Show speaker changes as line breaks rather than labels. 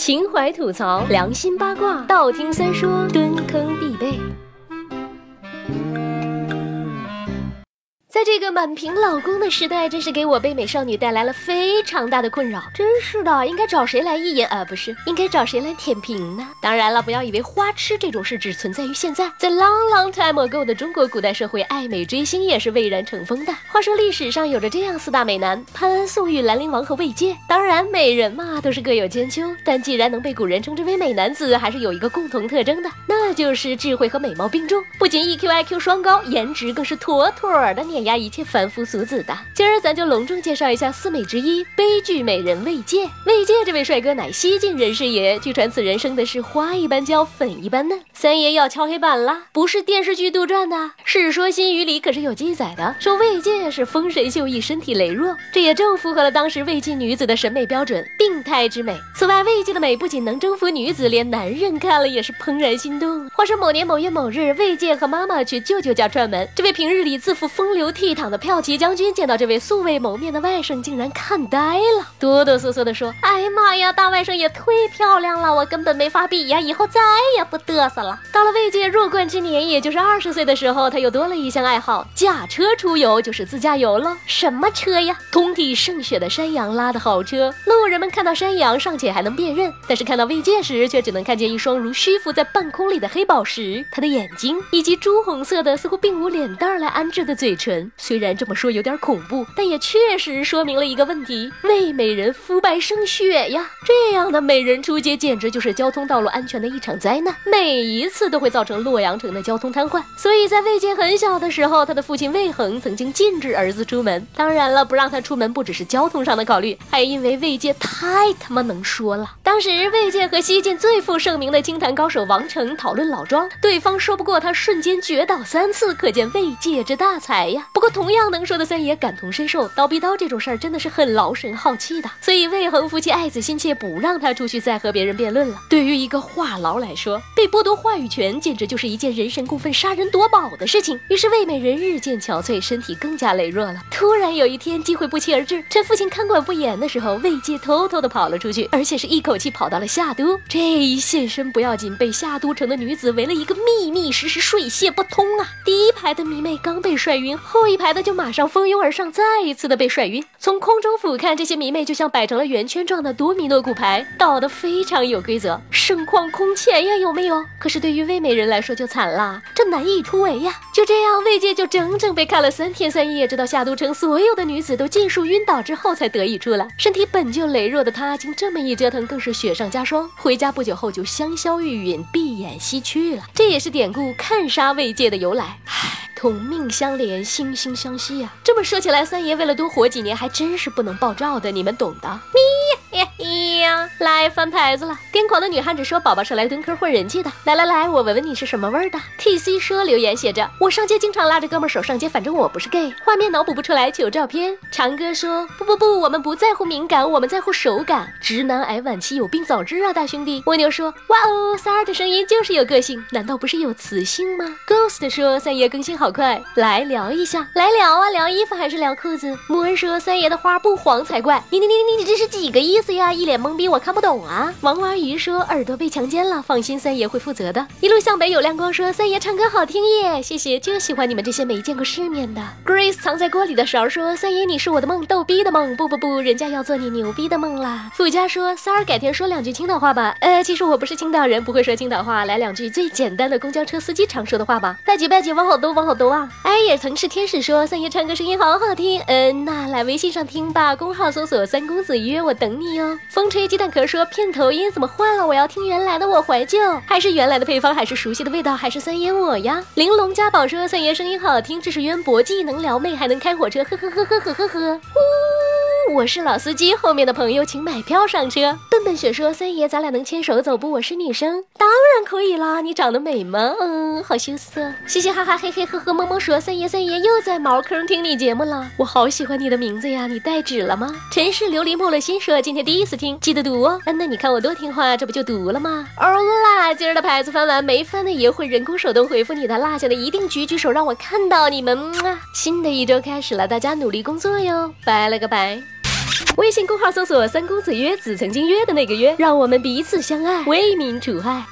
情怀吐槽，良心八卦，道听三说，蹲坑必备。在这个满屏老公的时代，真是给我北美少女带来了非常大的困扰。真是的，应该找谁来一言啊？不是，应该找谁来舔屏呢？当然了，不要以为花痴这种事只存在于现在，在 long long time ago 的中国古代社会，爱美追星也是蔚然成风的。话说历史上有着这样四大美男：潘安、宋玉、兰陵王和魏玠。当然，美人嘛都是各有千秋，但既然能被古人称之为美男子，还是有一个共同特征的，那就是智慧和美貌并重，不仅 EQ、IQ 双高，颜值更是妥妥的碾压。压一切凡夫俗子的，今儿咱就隆重介绍一下四美之一悲剧美人魏玠。魏玠这位帅哥乃西晋人士也，据传此人生的是花一般娇，粉一般嫩。三爷要敲黑板了，不是电视剧杜撰的，《世说新语》里可是有记载的，说魏玠是丰神秀逸，身体羸弱，这也正符合了当时魏晋女子的审美标准，病态之美。此外，魏玠的美不仅能征服女子，连男人看了也是怦然心动。话说某年某月某日，魏玠和妈妈去舅舅家串门，这位平日里自负风流。倜傥的骠骑将军见到这位素未谋面的外甥，竟然看呆了，哆哆嗦嗦地说：“哎呀妈呀，大外甥也忒漂亮了，我根本没法比呀，以后再也不嘚瑟了。”到了魏玠弱冠之年，也就是二十岁的时候，他又多了一项爱好，驾车出游，就是自驾游了。什么车呀？通体胜雪的山羊拉的好车。路人们看到山羊尚且还能辨认，但是看到魏玠时，却只能看见一双如虚浮在半空里的黑宝石，他的眼睛以及朱红色的似乎并无脸蛋来安置的嘴唇。虽然这么说有点恐怖，但也确实说明了一个问题：魏美人肤白胜雪呀！这样的美人出街，简直就是交通道路安全的一场灾难，每一次都会造成洛阳城的交通瘫痪。所以在魏玠很小的时候，他的父亲魏恒曾经禁止儿子出门。当然了，不让他出门不只是交通上的考虑，还因为魏玠太他妈能说了。当时魏玠和西晋最负盛名的清谈高手王成讨论老庄，对方说不过他，瞬间绝倒三次，可见魏玠之大才呀！不过同样能说的三爷感同身受，刀逼刀这种事儿真的是很劳神耗气的，所以魏恒夫妻爱子心切，不让他出去再和别人辩论了。对于一个话痨来说，被剥夺话语权简直就是一件人神共愤、杀人夺宝的事情。于是魏美人日渐憔悴，身体更加羸弱了。突然有一天，机会不期而至，趁父亲看管不严的时候，魏玠偷偷的跑了出去，而且是一口气跑到了夏都。这一现身不要紧，被夏都城的女子围了一个密密实实，水泄不通啊！第一排的迷妹刚被帅晕，后一排的就。马上蜂拥而上，再一次的被甩晕。从空中俯瞰，这些迷妹就像摆成了圆圈状的多米诺骨牌，倒得非常有规则，盛况空前呀，有没有？可是对于魏美人来说就惨了，这难以突围呀。就这样，魏界就整整被看了三天三夜，直到夏都城所有的女子都尽数晕倒之后，才得以出来。身体本就羸弱的她，经这么一折腾，更是雪上加霜。回家不久后就香消玉殒，闭眼西去了。这也是典故看杀魏界的由来。同命相连，惺惺相惜呀！这么说起来，三爷为了多活几年，还真是不能爆照的，你们懂的。咪呀，来翻牌子了！癫狂的女汉子说：“宝宝是来蹲坑混人气的。”来来来，我闻闻你是什么味儿的。T C 说留言写着：“我上街经常拉着哥们手上街，反正我不是 gay。”画面脑补不出来，求照片。长哥说：“不不不，我们不在乎敏感，我们在乎手感。直男癌晚期有病早治啊，大兄弟。”蜗牛说：“哇哦，三儿的声音就是有个性，难道不是有磁性吗？”Ghost 说：“三爷更新好。”快来聊一下，来聊啊，聊衣服还是聊裤子？木恩说三爷的花不黄才怪，你你你你你这是几个意思呀？一脸懵，我看不懂啊。王娃鱼说耳朵被强奸了，放心，三爷会负责的。一路向北有亮光说三爷唱歌好听耶，谢谢，就喜欢你们这些没见过世面的。Grace 藏在锅里的勺说三爷你是我的梦，逗逼的梦，不不不，人家要做你牛逼的梦啦。富家说三儿改天说两句青岛话吧，呃，其实我不是青岛人，不会说青岛话，来两句最简单的公交车司机常说的话吧。拜几拜几，往好多往好多。啊！哎，也曾是天使说三爷唱歌声音好好听，嗯，那来微信上听吧，公号搜索三公子约我等你哦。风吹鸡蛋壳说片头音怎么换了？我要听原来的，我怀旧，还是原来的配方，还是熟悉的味道，还是三爷我呀？玲珑家宝说三爷声音好听，知识渊博，既能撩妹还能开火车，呵呵呵呵呵呵呵，呼，我是老司机，后面的朋友请买票上车。笨笨雪说三爷咱俩能牵手走不？我是女生，当然可以啦，你长得美吗？嗯，好羞涩，嘻嘻哈哈，嘿嘿呵呵。萌萌说：“三爷，三爷又在茅坑听你节目了，我好喜欢你的名字呀！你带纸了吗？”尘世琉璃木了心说：“今天第一次听，记得读哦。”嗯，那你看我多听话，这不就读了吗？欧啦，今儿的牌子翻完没翻的也会人工手动回复你的，落下的一定举举手让我看到你们啊。新的一周开始了，大家努力工作哟，拜了个拜。微信公号搜索“三公子约子”，曾经约的那个约，让我们彼此相爱，为民除害。